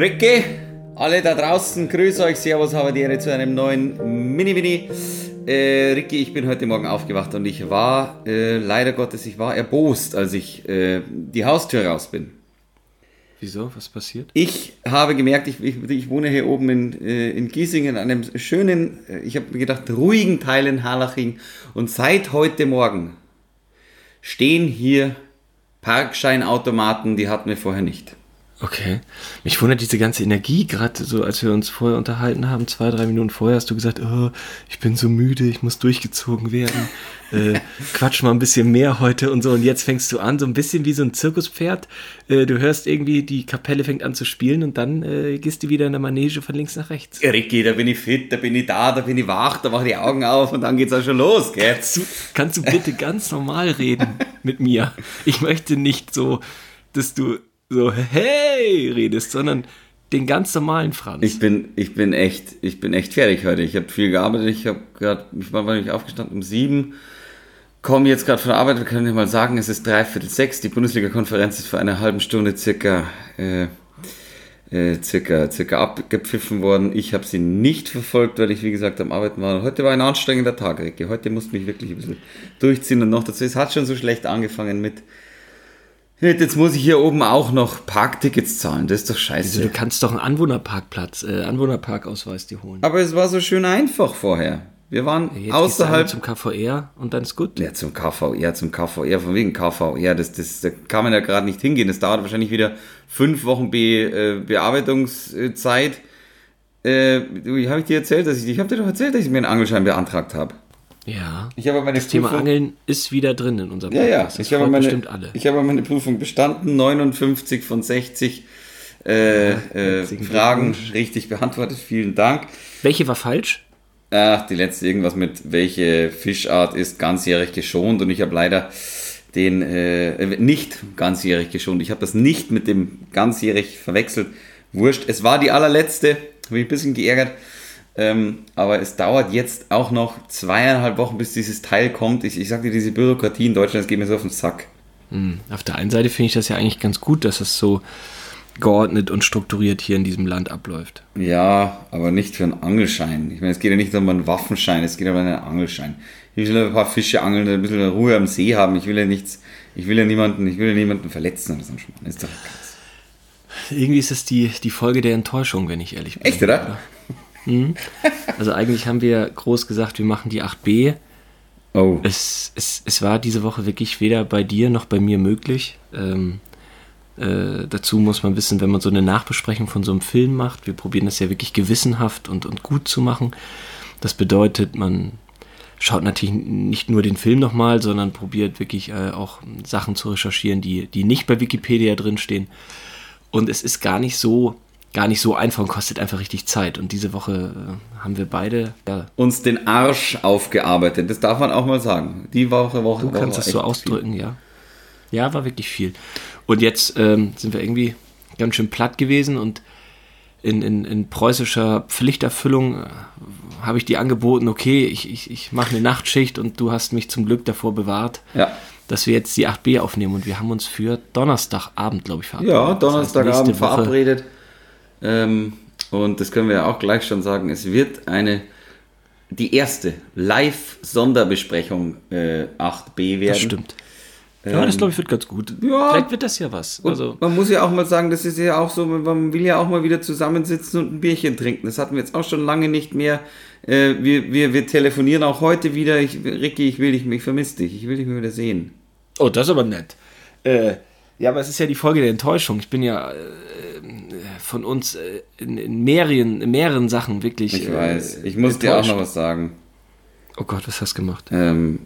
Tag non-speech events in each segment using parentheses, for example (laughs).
Ricky, alle da draußen, grüß euch, servus, habe die Ehre zu einem neuen Mini-Mini. Äh, Ricky, ich bin heute Morgen aufgewacht und ich war, äh, leider Gottes, ich war erbost, als ich äh, die Haustür raus bin. Wieso? Was passiert? Ich habe gemerkt, ich, ich, ich wohne hier oben in, äh, in Giesingen, an einem schönen, äh, ich habe mir gedacht, ruhigen Teil in Harlaching. Und seit heute Morgen stehen hier Parkscheinautomaten, die hatten wir vorher nicht. Okay. Mich wundert diese ganze Energie, gerade so, als wir uns vorher unterhalten haben, zwei, drei Minuten vorher hast du gesagt, oh, ich bin so müde, ich muss durchgezogen werden. (laughs) äh, quatsch mal ein bisschen mehr heute und so. Und jetzt fängst du an, so ein bisschen wie so ein Zirkuspferd. Äh, du hörst irgendwie, die Kapelle fängt an zu spielen und dann äh, gehst du wieder in der Manege von links nach rechts. Ricky, da bin ich fit, da bin ich da, da bin ich wach, da mache ich die Augen auf und dann geht's auch schon los, gell? Kannst du, kannst du bitte (laughs) ganz normal reden mit mir? Ich möchte nicht so, dass du so hey redest, sondern den ganz normalen Franz. Ich bin, ich bin echt, ich bin echt fertig heute. Ich habe viel gearbeitet. Ich habe gerade, ich war nicht aufgestanden um sieben, komme jetzt gerade von der Arbeit. Wir können ja mal sagen, es ist dreiviertel sechs. Die Bundesliga-Konferenz ist vor einer halben Stunde circa, äh, äh, circa, circa abgepfiffen worden. Ich habe sie nicht verfolgt, weil ich wie gesagt am Arbeiten war. Heute war ein anstrengender Tag, Ricky. Heute musste mich wirklich ein bisschen durchziehen und noch dazu. Es hat schon so schlecht angefangen mit Jetzt muss ich hier oben auch noch Parktickets zahlen. Das ist doch scheiße. Also, du kannst doch einen Anwohnerparkplatz, äh, Anwohnerparkausweis dir holen. Aber es war so schön einfach vorher. Wir waren Jetzt außerhalb. Zum KVR und dann ist gut. Ja, zum KVR, zum KVR, von wegen KVR, das, das, da kann man ja gerade nicht hingehen. Das dauert wahrscheinlich wieder fünf Wochen Be, äh, Bearbeitungszeit. Äh, wie habe ich dir erzählt, dass ich, ich habe dir doch erzählt, dass ich mir einen Angelschein beantragt habe. Ja. Ich habe meine das Thema Prüfung- Angeln ist wieder drin in unserem Ja, ja. Podcast. Das Ich habe, meine, bestimmt alle. ich habe meine Prüfung bestanden, 59 von 60 äh, äh, Fragen richtig beantwortet. Vielen Dank. Welche war falsch? Ach, die letzte irgendwas mit, welche Fischart ist ganzjährig geschont und ich habe leider den äh, nicht ganzjährig geschont. Ich habe das nicht mit dem ganzjährig verwechselt. Wurscht. Es war die allerletzte. Habe mich ein bisschen geärgert. Ähm, aber es dauert jetzt auch noch zweieinhalb Wochen, bis dieses Teil kommt. Ich, ich sag dir, diese Bürokratie in Deutschland, das geht mir so auf den Sack. Hm, Auf der einen Seite finde ich das ja eigentlich ganz gut, dass es so geordnet und strukturiert hier in diesem Land abläuft. Ja, aber nicht für einen Angelschein. Ich meine, es geht ja nicht um einen Waffenschein, es geht um einen Angelschein. Ich will ein paar Fische angeln, ein bisschen Ruhe am See haben. Ich will ja nichts, ich will ja niemanden, ich will ja niemanden verletzen oder so. ein Schmarrn. Ist doch krass. Irgendwie ist es die, die Folge der Enttäuschung, wenn ich ehrlich bin. Echt, oder? Also eigentlich haben wir groß gesagt, wir machen die 8b. Oh. Es, es, es war diese Woche wirklich weder bei dir noch bei mir möglich. Ähm, äh, dazu muss man wissen, wenn man so eine Nachbesprechung von so einem Film macht, wir probieren das ja wirklich gewissenhaft und, und gut zu machen. Das bedeutet, man schaut natürlich nicht nur den Film nochmal, sondern probiert wirklich äh, auch Sachen zu recherchieren, die, die nicht bei Wikipedia drinstehen. Und es ist gar nicht so, gar nicht so einfach und kostet einfach richtig Zeit. Und diese Woche äh, haben wir beide, ja, Uns den Arsch aufgearbeitet, das darf man auch mal sagen. Die Woche, Woche, Du Woche kannst das echt so viel. ausdrücken, ja. Ja, war wirklich viel. Und jetzt ähm, sind wir irgendwie ganz schön platt gewesen und in, in, in preußischer Pflichterfüllung äh, habe ich dir angeboten, okay, ich, ich, ich mache eine Nachtschicht und du hast mich zum Glück davor bewahrt, Ja. dass wir jetzt die 8b aufnehmen und wir haben uns für Donnerstagabend, glaube ich, verabredet. Ja, Das heißt, Donnerstagabend nächste Woche- verabredet. Ähm, und das können wir ja auch gleich schon sagen. Es wird eine, die erste Live-Sonderbesprechung äh, 8b werden. Das stimmt. Ja, das glaube ich wird ganz gut. ja. Vielleicht wird das ja was. Also, man muss ja auch mal sagen, das ist ja auch so, man will ja auch mal wieder zusammensitzen und ein Bierchen trinken. Das hatten wir jetzt auch schon lange nicht mehr. Äh, wir, wir, wir telefonieren auch heute wieder. Ich, Ricky, ich will dich, ich vermisse dich. Ich will dich mal wieder sehen. Oh, das ist aber nett. Äh, ja, aber es ist ja die Folge der Enttäuschung. Ich bin ja äh, von uns äh, in, in, mehreren, in mehreren Sachen wirklich. Ich äh, weiß. Ich muss dir auch noch was sagen. Oh Gott, was hast du gemacht? Ähm,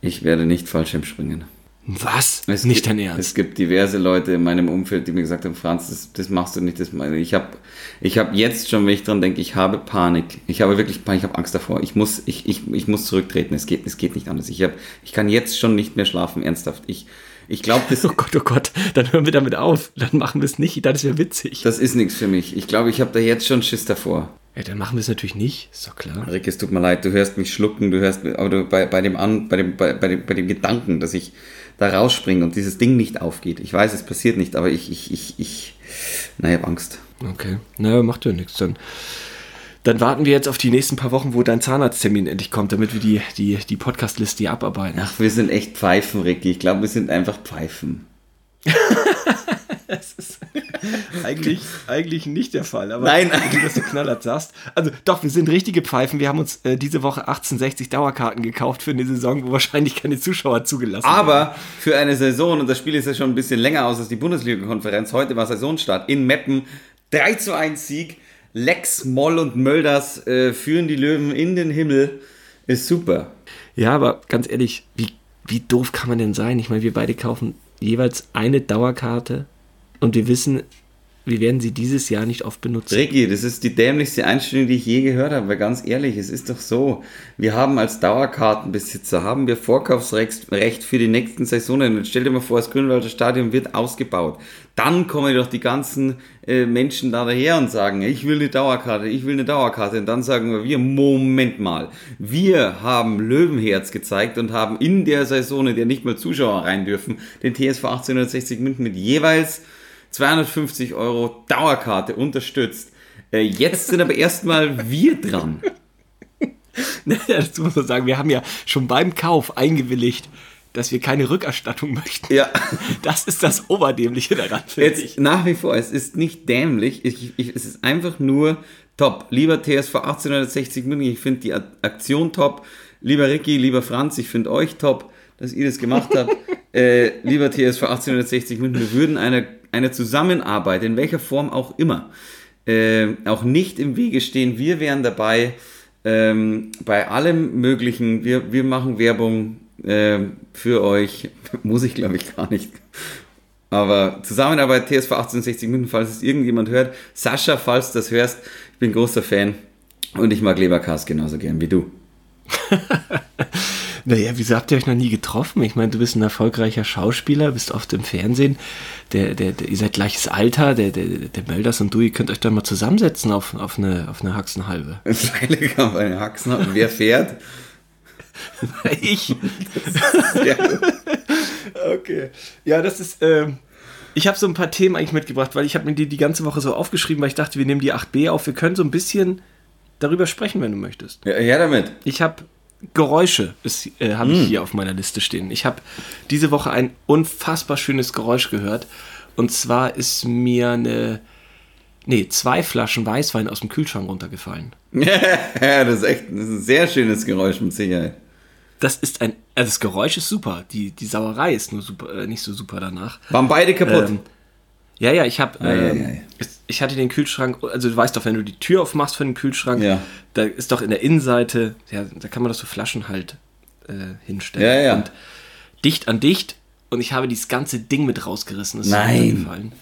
ich werde nicht Fallschirmspringen. Was? Es Nicht gibt, dein Ernst. Es gibt diverse Leute in meinem Umfeld, die mir gesagt haben, Franz, das, das machst du nicht. Das meine ich. habe ich hab jetzt schon, wenn ich dran denke, ich habe Panik. Ich habe wirklich Panik, ich habe Angst davor. Ich muss, ich, ich, ich muss zurücktreten. Es geht, es geht nicht anders. Ich, hab, ich kann jetzt schon nicht mehr schlafen, ernsthaft. Ich, ich glaube, das, (laughs) Oh Gott, oh Gott, dann hören wir damit auf. Dann machen wir es nicht. Das wäre witzig. das ist nichts für mich. Ich glaube, ich habe da jetzt schon Schiss davor. Ja, dann machen wir es natürlich nicht. Ist doch klar. Rick, es tut mir leid, du hörst mich schlucken, du hörst, aber du, bei, bei, dem An, bei, dem, bei, bei, dem, bei dem Gedanken, dass ich da rausspringe und dieses Ding nicht aufgeht. Ich weiß, es passiert nicht, aber ich, ich, ich, ich, Na, ich hab Angst. Okay. Naja, macht ja nichts. Dann, dann warten wir jetzt auf die nächsten paar Wochen, wo dein Zahnarzttermin endlich kommt, damit wir die, die, die Podcast-Liste hier abarbeiten. Ach, wir sind echt Pfeifen, Ricky. Ich glaube, wir sind einfach Pfeifen. (laughs) Das ist eigentlich, eigentlich nicht der Fall. Aber Nein. du das so knallhart sagst. Also doch, wir sind richtige Pfeifen. Wir haben uns äh, diese Woche 1860 Dauerkarten gekauft für eine Saison, wo wahrscheinlich keine Zuschauer zugelassen werden. Aber für eine Saison, und das Spiel ist ja schon ein bisschen länger aus als die Bundesliga-Konferenz, heute war Saisonstart in Meppen, 3 zu 1 Sieg, Lex, Moll und Mölders äh, führen die Löwen in den Himmel, ist super. Ja, aber ganz ehrlich, wie, wie doof kann man denn sein? Ich meine, wir beide kaufen jeweils eine Dauerkarte und wir wissen, wir werden sie dieses Jahr nicht oft benutzen. Ricky, das ist die dämlichste Einstellung, die ich je gehört habe, weil ganz ehrlich, es ist doch so, wir haben als Dauerkartenbesitzer, haben wir Vorkaufsrecht Recht für die nächsten Saisonen. Jetzt stell dir mal vor, das Grünwalder Stadion wird ausgebaut. Dann kommen doch die ganzen äh, Menschen da daher und sagen, ich will eine Dauerkarte, ich will eine Dauerkarte. Und dann sagen wir, wir, Moment mal, wir haben Löwenherz gezeigt und haben in der Saison, in der nicht mal Zuschauer rein dürfen, den TSV 1860 München mit jeweils 250 Euro Dauerkarte unterstützt. Äh, jetzt sind aber erstmal wir dran. (laughs) Das muss man sagen, wir haben ja schon beim Kauf eingewilligt, dass wir keine Rückerstattung möchten. Ja. (laughs) Das ist das Oberdämliche daran, finde ich. Nach wie vor, es ist nicht dämlich, ich, ich, es ist einfach nur top. Lieber TSV 1860 München, ich finde die Aktion top. Lieber Ricky, lieber Franz, ich finde euch top, dass ihr das gemacht habt. (laughs) äh, lieber TSV 1860 München, wir würden eine, eine Zusammenarbeit, in welcher Form auch immer, äh, auch nicht im Wege stehen. Wir wären dabei ähm, bei allem Möglichen. Wir, wir machen Werbung ähm, für euch. (laughs) Muss ich, glaube ich, gar nicht. Aber Zusammenarbeit TSV 1860 München, falls es irgendjemand hört. Sascha, falls du das hörst, ich bin großer Fan und ich mag Leberkas genauso gern wie du. (laughs) Naja, wieso habt ihr euch noch nie getroffen? Ich meine, du bist ein erfolgreicher Schauspieler, bist oft im Fernsehen, der, der, der, ihr seid gleiches Alter, der, der, der Mölders und du, ihr könnt euch dann mal zusammensetzen auf, auf, eine, auf eine Haxenhalbe. (laughs) Freilich auf eine Haxen. Wer fährt? (laughs) ich. Ja. Okay. Ja, das ist. Ähm, ich habe so ein paar Themen eigentlich mitgebracht, weil ich habe mir die die ganze Woche so aufgeschrieben, weil ich dachte, wir nehmen die 8b auf. Wir können so ein bisschen darüber sprechen, wenn du möchtest. Ja, her damit. Ich habe Geräusche, ist, äh, habe ich hier auf meiner Liste stehen. Ich habe diese Woche ein unfassbar schönes Geräusch gehört. Und zwar ist mir eine, nee, zwei Flaschen Weißwein aus dem Kühlschrank runtergefallen. ja, (laughs) das ist echt das ist ein sehr schönes Geräusch mit Sicherheit. Das ist ein, also das Geräusch ist super. Die, die Sauerei ist nur super, äh, nicht so super danach. Waren beide kaputt? Ähm, ja, ja, ich habe, ähm, ich hatte den Kühlschrank, also du weißt doch, wenn du die Tür aufmachst von dem Kühlschrank, Ja. da ist doch in der Innenseite, ja, da kann man doch so Flaschen halt äh, hinstellen. Ja, ja. Und dicht an dicht und ich habe dieses ganze Ding mit rausgerissen. Das Nein.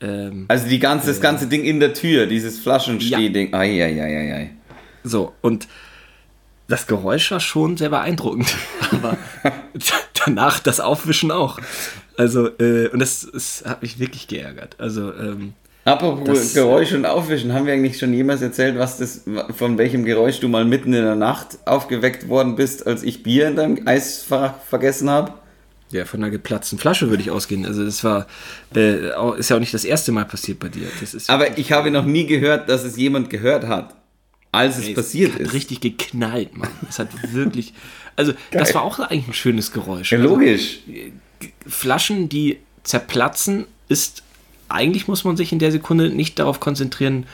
Ähm, also die ganze, das ganze Ding in der Tür, dieses Flaschenstehding. Ei, ei, ei, ei, ei. so, und das Geräusch war schon sehr beeindruckend, (laughs) aber (laughs) danach das Aufwischen auch. Also, äh, und das, das hat mich wirklich geärgert. Also, ähm, Apropos Das- Geräusch und Aufwischen, haben wir eigentlich schon jemals erzählt, was das, von welchem Geräusch du mal mitten in der Nacht aufgeweckt worden bist, als ich Bier in deinem Eisfach vergessen habe? Ja, von einer geplatzten Flasche würde ich ausgehen. Also das war, äh, ist ja auch nicht das erste Mal passiert bei dir. Aber ich habe noch nie gehört, dass es jemand gehört hat, als es Ey, passiert hat ist. richtig geknallt, Mann. Es hat wirklich, also das war auch eigentlich ein schönes Geräusch. Ja, Also, logisch. Flaschen, die zerplatzen, ist, eigentlich muss man sich in der Sekunde nicht darauf konzentrieren,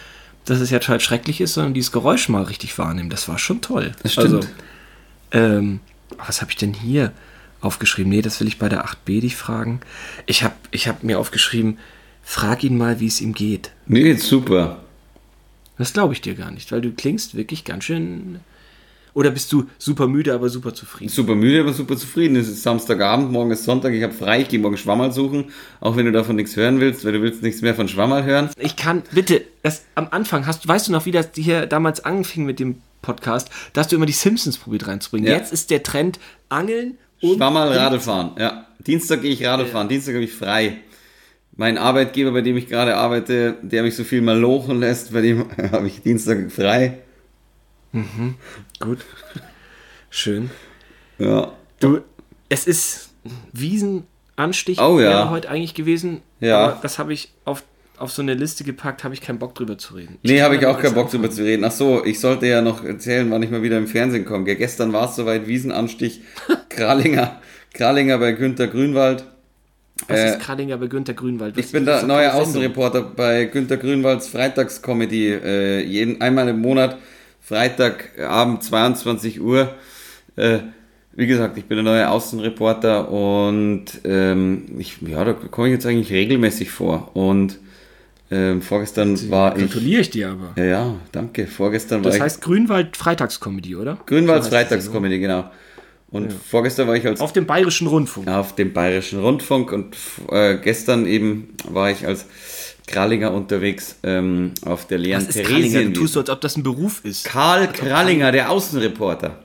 dass es ja total schrecklich ist, sondern dieses Geräusch mal richtig wahrnehmen. Das war schon toll. Das stimmt. Also, ähm, was habe ich denn hier aufgeschrieben? Nee, das will ich bei der 8b dich fragen. Ich habe ich hab mir aufgeschrieben, frag ihn mal, wie es ihm geht. Mir geht's super. Das glaube ich dir gar nicht, weil du klingst wirklich ganz schön. Oder bist du super müde, aber super zufrieden? Super müde, aber super zufrieden. Es ist Samstagabend, morgen ist Sonntag, ich habe frei, ich gehe morgen Schwammerl suchen, auch wenn du davon nichts hören willst, weil du willst nichts mehr von Schwammerl hören. Ich kann, bitte, das am Anfang hast weißt du noch, wie das hier damals anfing mit dem Podcast, da hast du immer die Simpsons probiert reinzubringen. Ja. Jetzt ist der Trend Angeln und Schwammerl Radl fahren, ja. Dienstag gehe ich Radl fahren, Dienstag habe ich frei. Mein Arbeitgeber, bei dem ich gerade arbeite, der mich so viel mal lochen lässt, bei dem (laughs) habe ich Dienstag frei. Gut. Schön. Ja. Du, es ist Wiesenanstich Oh ja. heute eigentlich gewesen. Ja. Aber das habe ich auf, auf so eine Liste gepackt, habe ich keinen Bock drüber zu reden. nee, habe ich auch keinen Bock drüber zu reden. Ach so, ich sollte ja noch erzählen, wann ich mal wieder im Fernsehen komme. Gestern war es soweit, Wiesenanstich, (laughs) Krallinger, Krallinger bei Günter Grünwald. Was Äh, ist Krallinger bei Günter Grünwald? Was Ich bin ist der das für neue eine Sendung? Außenreporter bei Günter Grünwalds Freitagscomedy. Äh, jeden, einmal im Monat, Freitagabend, 22 Uhr. Äh, wie gesagt, ich bin der neue Außenreporter und ähm, ich, ja, da komme ich jetzt eigentlich regelmäßig vor. Und ähm, vorgestern war ich. Gratuliere ich dir aber. Ja, ja, danke. Vorgestern war Das ich. heißt Grünwald Freitagscomedy, oder? Grünwalds So heißt die Freitagscomedy, genau. Und vorgestern war ich als. Auf dem Bayerischen Rundfunk. auf dem Bayerischen Rundfunk und äh, gestern eben war ich als Krallinger unterwegs ähm, auf der leeren Krallinger? Du Theresienwiese. tust so, als ob das ein Beruf ist. Karl Krallinger, der Außenreporter,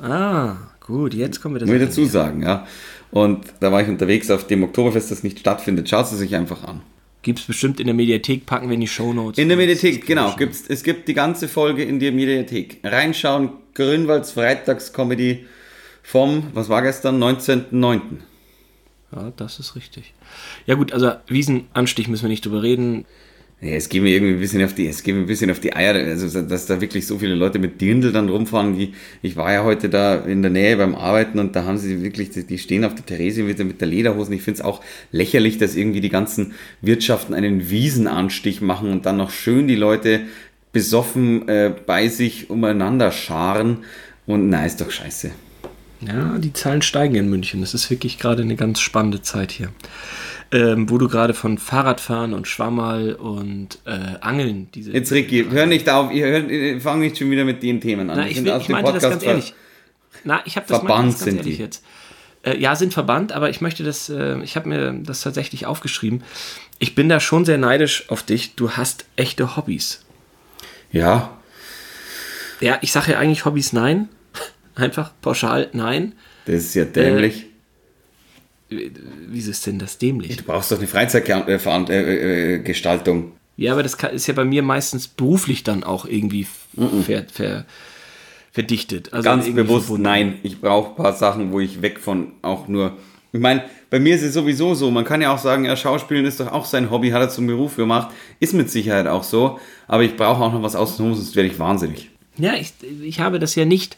Ah, gut, jetzt kommen wir das muss ich dazu sagen, ja. Und da war ich unterwegs auf dem Oktoberfest, das nicht stattfindet. Schaut es sich einfach an. Gibt es bestimmt in der Mediathek, packen wir in die Shownotes. In der Mediathek, genau. Gibt's, es gibt die ganze Folge in der Mediathek. Reinschauen, Grünwalds Freitagscomedy vom, was war gestern, 19.09. Ja, das ist richtig. Ja gut, also Wiesenanstich müssen wir nicht drüber reden. Ja, es geht mir irgendwie ein bisschen auf die, es geht mir ein bisschen auf die Eier, also dass da wirklich so viele Leute mit Dirndl dann rumfahren. Die, ich war ja heute da in der Nähe beim Arbeiten und da haben sie wirklich, die stehen auf der Theresienwiese mit der Lederhosen. Ich finde es auch lächerlich, dass irgendwie die ganzen Wirtschaften einen Wiesenanstich machen und dann noch schön die Leute besoffen äh, bei sich umeinander scharen. Und na, ist doch scheiße. Ja, die Zahlen steigen in München. Das ist wirklich gerade eine ganz spannende Zeit hier. Ähm, wo du gerade von Fahrradfahren und Schwammerl und äh, Angeln diese. Jetzt Ricky, hör nicht auf, ihr hört, ihr fangt nicht schon wieder mit den Themen an. Na, ich, will, ich meinte das ganz ehrlich. Na, ich habe das Verbannt das ganz sind ehrlich die. jetzt. Äh, ja, sind verbannt, aber ich möchte das, äh, ich habe mir das tatsächlich aufgeschrieben. Ich bin da schon sehr neidisch auf dich. Du hast echte Hobbys. Ja, Ja, ich sage ja eigentlich Hobbys nein. Einfach pauschal nein. das ist ja dämlich. Wieso ist denn das dämlich? Du brauchst doch eine Freizeitgestaltung. Äh, äh, Gestaltung. Ja, aber das ist ja bei mir meistens beruflich dann auch irgendwie ver, ver, verdichtet. Also Ganz bewusst, verbunden. nein. Ich brauche ein paar Sachen, wo ich weg von auch nur. Ich meine, bei mir ist es sowieso so. Man kann ja auch sagen, ja, Schauspielen ist doch auch sein Hobby, hat er zum Beruf gemacht. Ist mit Sicherheit auch so. Aber ich brauche auch noch was außenrum, sonst werde ich wahnsinnig. Ja, ich, ich habe das ja nicht.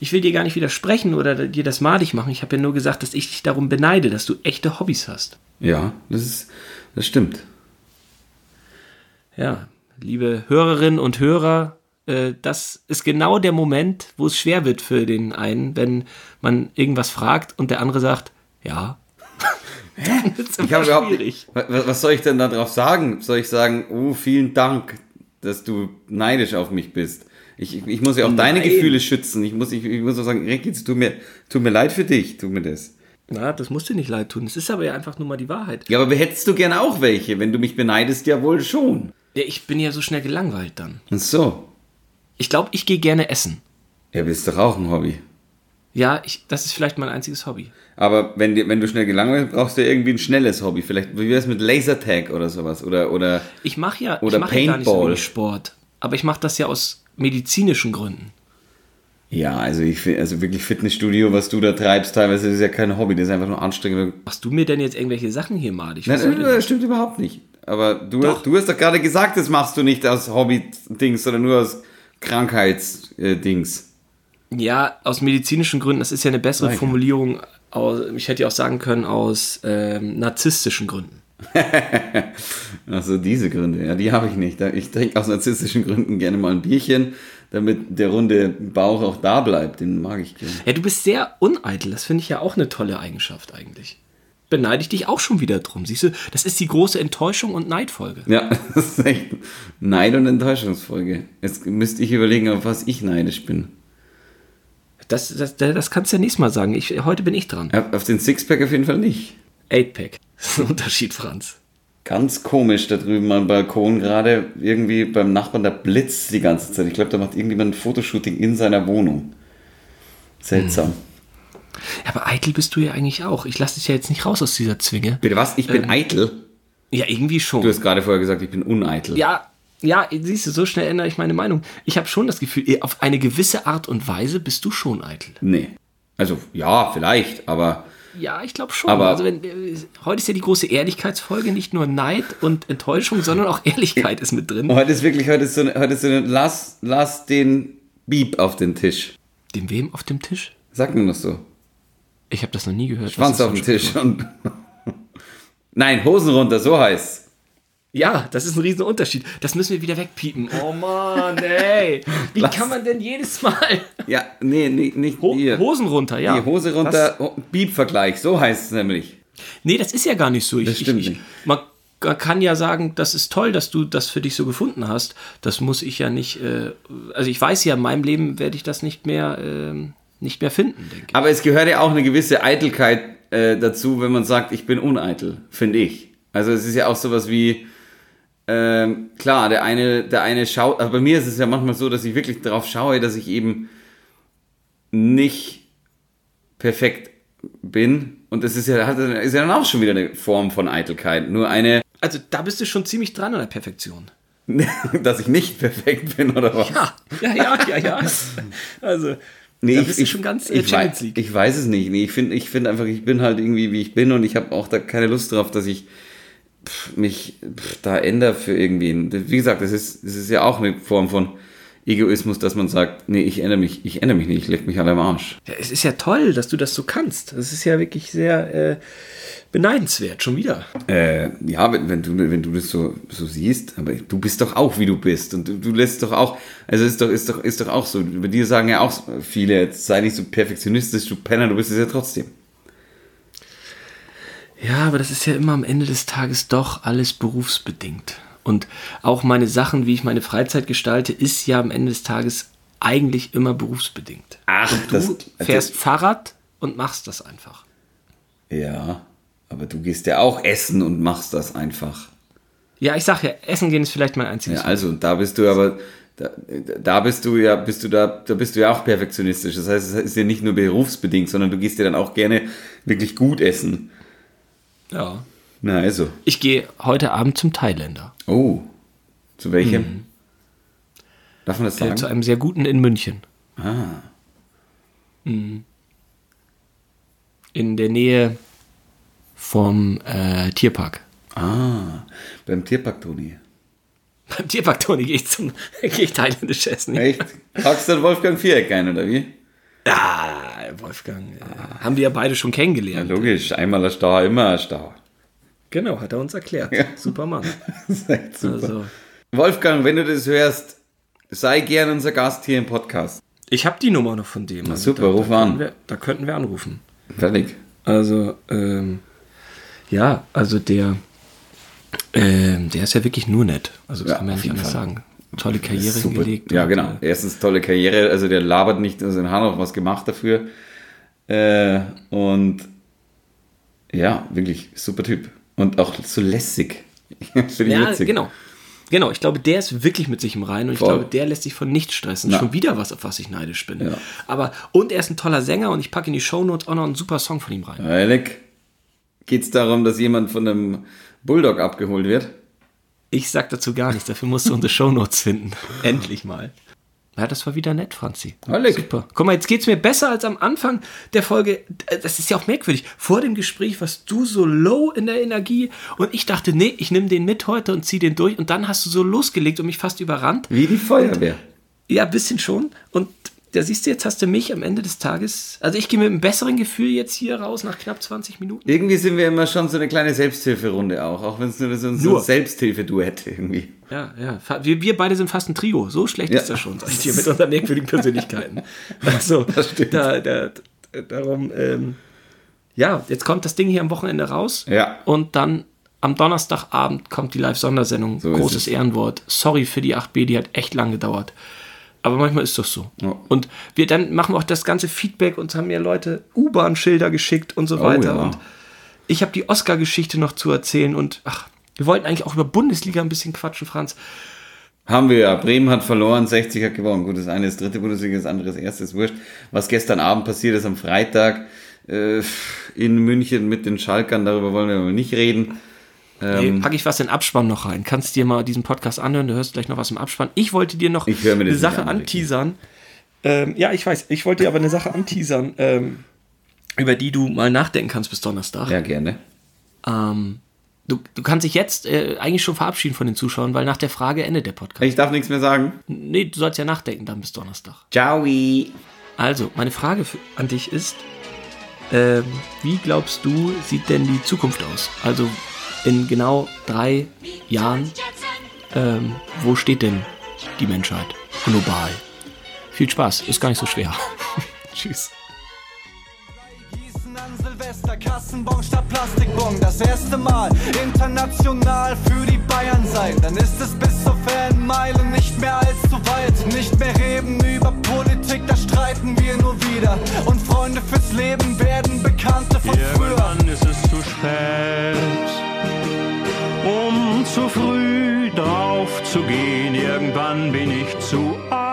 Ich will dir gar nicht widersprechen oder dir das madig machen. Ich habe ja nur gesagt, dass ich dich darum beneide, dass du echte Hobbys hast. Ja, das ist, das stimmt. Ja, liebe Hörerinnen und Hörer, äh, das ist genau der Moment, wo es schwer wird für den einen, wenn man irgendwas fragt und der andere sagt, ja. (laughs) Wird's Ich habe überhaupt nicht. Was, was soll ich denn darauf sagen? Soll ich sagen, oh, vielen Dank, dass du neidisch auf mich bist? Ich, ich, muss ja auch deine Nein. Gefühle schützen. Ich muss, ich, ich muss auch sagen, es tut mir, tut mir leid für dich, tut mir das. Na, das muss dir nicht leid tun. Es ist aber ja einfach nur mal die Wahrheit. Ja, aber hättest du gern auch welche? Wenn du mich beneidest, ja wohl schon. Ja, ich bin ja so schnell gelangweilt dann. Und so. Ich glaube, ich gehe gerne essen. Ja, aber ist doch auch ein Hobby. Ja, ich, das ist vielleicht mein einziges Hobby. Aber wenn, dir- wenn du schnell gelangweilt bist, brauchst du irgendwie ein schnelles Hobby. Vielleicht, wie wär's mit Lasertag oder sowas? Oder, oder, Ich mache ja, Oder ich mache ja gar nicht so Paintball. Sport. Aber ich mache das ja aus medizinischen Gründen. ja, also ich also wirklich Fitnessstudio, was du da treibst, teilweise ist ja kein Hobby, das ist einfach nur anstrengend. Machst du mir denn jetzt irgendwelche Sachen hier malig? Nein, das stimmt überhaupt nicht. Aber du, Doch. du hast doch gerade gesagt, das machst du nicht aus Hobby-Dings, sondern nur aus Krankheits-Dings. Ja, aus medizinischen Gründen, das ist ja eine bessere Danke. Formulierung. Aus, ich hätte ja auch sagen können, aus ähm, narzisstischen Gründen. (laughs) Also diese Gründe, ja, die habe ich nicht. Ich trinke aus narzisstischen Gründen gerne mal ein Bierchen, damit der runde Bauch auch da bleibt. Den mag ich gerne. Ja, du bist sehr uneitel. Das finde ich ja auch eine tolle Eigenschaft eigentlich. Beneide ich dich auch schon wieder drum. Siehst du, das ist die große Enttäuschung und Neidfolge. Ja, (laughs) das ist echt Neid- und Enttäuschungsfolge. Jetzt müsste ich überlegen, auf was ich neidisch bin. Das, das, das kannst du ja nächstes Mal sagen. Ich, heute bin ich dran. Auf den Sixpack auf jeden Fall nicht. 8-Pack. Das ist ein Unterschied, Franz. Ganz komisch da drüben am Balkon gerade irgendwie beim Nachbarn, da blitzt die ganze Zeit. Ich glaube, da macht irgendjemand ein Fotoshooting in seiner Wohnung. Seltsam. Ja, aber eitel bist du ja eigentlich auch. Ich lasse dich ja jetzt nicht raus aus dieser Zwinge. Bitte was? Ich bin eitel? Ja, irgendwie schon. Du hast gerade vorher gesagt, ich bin uneitel. Ja, ja, siehst du, so schnell ändere ich meine Meinung. Ich habe schon das Gefühl, auf eine gewisse Art und Weise bist du schon eitel. Nee. Also, ja, vielleicht, aber Ja, ich glaube schon. Aber- also wenn, äh, heute ist ja die große Ehrlichkeitsfolge, nicht nur Neid und Enttäuschung, sondern auch Ehrlichkeit ist mit drin. Heute ist wirklich, heute ist so eine, heute ist so eine, lass, lass den Beep auf den Tisch. Dem wem auf dem Tisch? Sag nur noch so. Ich habe das noch nie gehört. Schwanz auf den das ein Tisch und. (laughs) Nein, Hosen runter, so heißt Ja, das ist ein riesen Unterschied. Das müssen wir wieder wegpiepen. Oh Mann, ey. Wie Lass- kann man denn jedes Mal... Ja, nee, nee nicht Ho hier. Hosen runter, ja. Die Hose runter, oh, Beep-Vergleich, so heißt es nämlich. nee, das ist ja gar nicht so. Ich, Das stimmt ich, ich, nicht. Man kann ja sagen, das ist toll, dass du das für dich so gefunden hast. Das muss ich ja nicht... Äh, also ich weiß ja, in meinem Leben werde ich das nicht mehr, ähm, nicht mehr finden, denke ich. Aber es gehört ja auch eine gewisse Eitelkeit äh, dazu, wenn man sagt, ich bin uneitel, finde ich. Also es ist ja auch sowas wie, ähm, klar, der eine, der eine schaut, aber bei mir ist es ja manchmal so, dass ich wirklich darauf schaue, dass ich eben nicht perfekt bin. Und das ist ja, hat, ist ja dann auch schon wieder eine Form von Eitelkeit. Nur eine, (laughs) Also da bist du schon ziemlich dran an der Perfektion. dass ich nicht perfekt bin oder was? Ja, ja, ja, ja, ja. Also, Nee, da ich, bist ich, schon ganz äh, ich, weiß, ich weiß es nicht. Nee, ich finde ich find einfach, ich bin halt irgendwie, wie ich bin und ich habe auch da keine Lust drauf, dass ich mich da ändere für irgendwen. Wie gesagt, das ist, das ist ja auch eine Form von Egoismus, dass man sagt, nee, ich ändere mich, ich ändere mich nicht, ich leg mich alle am Arsch. Ja, es ist ja toll, dass du das so kannst. Das ist ja wirklich sehr äh, beneidenswert, schon wieder. Äh, ja, wenn, wenn, du, wenn du das so, so siehst, aber du bist doch auch, wie du bist. Und du, du lässt doch auch, also ist doch, ist doch, ist doch auch so. Über dir sagen ja auch viele, sei nicht so perfektionistisch, du Penner, du bist es ja trotzdem. Ja, aber das ist ja immer am Ende des Tages doch alles berufsbedingt. Und auch meine Sachen, wie ich meine Freizeit gestalte, ist ja am Ende des Tages eigentlich immer berufsbedingt. Ach, Du fährst Fahrrad und machst das einfach. Ja, aber du gehst ja auch essen und machst das einfach. Ja, ich sag ja, essen gehen ist vielleicht mein einziges. Ja, also da bist du aber, da, da bist du ja, bist du da, da bist du ja auch perfektionistisch. Das heißt, es ist ja nicht nur berufsbedingt, sondern du gehst ja dann auch gerne wirklich gut essen. Ja. Na also. Ich gehe heute Abend zum Thailänder. Oh. Zu welchem? Darf man das Äh, sagen? zu einem sehr guten in München. ah. In der Nähe vom äh, Tierpark. Ah. Beim Tierpark, Toni. Beim Tierpark, Toni, gehe ich, zum- (laughs) gehe ich thailändisch essen. Echt? Packst du dann Wolfgang Viereck ein, oder wie? Ja, Wolfgang. Äh, haben wir ja beide schon Ja, kennengelernt. logisch. Einmal ein Stau, immer ein Stau. Genau, hat er uns erklärt. Super Mann. (laughs) Super. Also, Wolfgang, wenn du das hörst, sei gern unser Gast hier im Podcast. ich habe die Nummer noch von dem. Also super, da, ruf da an. Wir, da könnten wir anrufen. Fertig. Also, ähm, ja, also der, ähm, der ist ja wirklich nur nett. Also, das Ja, kann man auf nicht anders Fall. sagen. Tolle Karriere Super. hingelegt. Ja, und, genau. äh, Erstens tolle Karriere, also der labert nicht, also in Hanau was gemacht dafür. Äh, und ja, wirklich super Typ. Und auch so lässig. (laughs) Ich Ja, witzig. genau. Genau, ich glaube, der ist wirklich mit sich im Reinen und ich Voll. glaube, der lässt sich von nichts stressen. Na. Schon wieder was, auf was ich neidisch bin. Ja. Aber, und er ist ein toller Sänger und ich packe in die Shownotes auch noch einen super Song von ihm rein. Ehrlich? Geht es darum, dass jemand von einem Bulldog abgeholt wird? Ich sag dazu gar nichts, dafür musst du unsere Shownotes finden. (laughs) Endlich mal. Ja, das war wieder nett, Franzi. Halleck. Super. Guck mal, jetzt geht's mir besser als am Anfang der Folge. Das ist ja auch merkwürdig. Vor dem Gespräch warst du so low in der Energie und ich dachte, nee, ich nehme den mit heute und zieh den durch und dann hast du so losgelegt und mich fast überrannt. Wie die Feuerwehr. Ja, ein bisschen schon. Und da siehst du, jetzt hast du mich am Ende des Tages. Also ich gehe mit einem besseren Gefühl jetzt hier raus nach knapp 20 Minuten. Irgendwie sind wir immer schon so eine kleine Selbsthilferunde auch, auch wenn es nur so, so Nur. ein Selbsthilfeduett irgendwie. Ja, ja. Wir, wir beide sind fast ein Trio. So schlecht Ja. ist das schon, sag ich dir, mit unseren merkwürdigen Persönlichkeiten. (laughs) Also, Das stimmt. Da, da, darum, ähm, ja, jetzt kommt das Ding hier am Wochenende raus. Ja. Und dann am Donnerstagabend kommt die Live-Sondersendung. So Großes es. Ehrenwort. Sorry für die 8b, die hat echt lang gedauert. Aber manchmal ist das so. Ja. Und wir dann machen auch das ganze Feedback und haben mir Leute U-Bahn-Schilder geschickt und so weiter. Oh ja. Und ich habe die Oscar-Geschichte noch zu erzählen und ach, wir wollten eigentlich auch über Bundesliga ein bisschen quatschen, Franz. Haben wir ja. Bremen hat verloren, 60 hat gewonnen. Gut, das eine ist dritte Bundesliga, das andere ist erste, ist wurscht. Was gestern Abend passiert ist am Freitag äh, in München mit den Schalkern, darüber wollen wir nicht reden. Nee, Ähm, packe ich was in den Abspann noch rein. Kannst dir mal diesen Podcast anhören, du hörst gleich noch was im Abspann. Ich wollte dir noch eine Sache an, anteasern. Ähm, ja, ich weiß, ich wollte dir aber eine Sache anteasern. Ähm, über die du mal nachdenken kannst bis Donnerstag. Ja, gerne. Ähm, du, du kannst dich jetzt äh, eigentlich schon verabschieden von den Zuschauern, weil nach der Frage endet der Podcast. Ich darf nichts mehr sagen. Nee, du sollst ja nachdenken dann bis Donnerstag. Ciao. Also, meine Frage für, an dich ist, ähm, wie glaubst du, sieht denn die Zukunft aus? Also in genau drei Jahren, ähm, wo steht denn die Menschheit global? Viel Spaß, ist gar nicht so schwer. (laughs) Tschüss. Gießen an Silvester, Kassenbon statt Plastikbon. Das erste Mal international für die Bayern sein. Dann ist es bis zur Fanmeile nicht mehr allzu weit. Nicht mehr reden über Politik, da streiten wir nur wieder. Und Freunde fürs Leben werden Bekannte von früher. Irgendwann ist es zu spät, um zu früh drauf zu gehen. Irgendwann bin ich zu alt,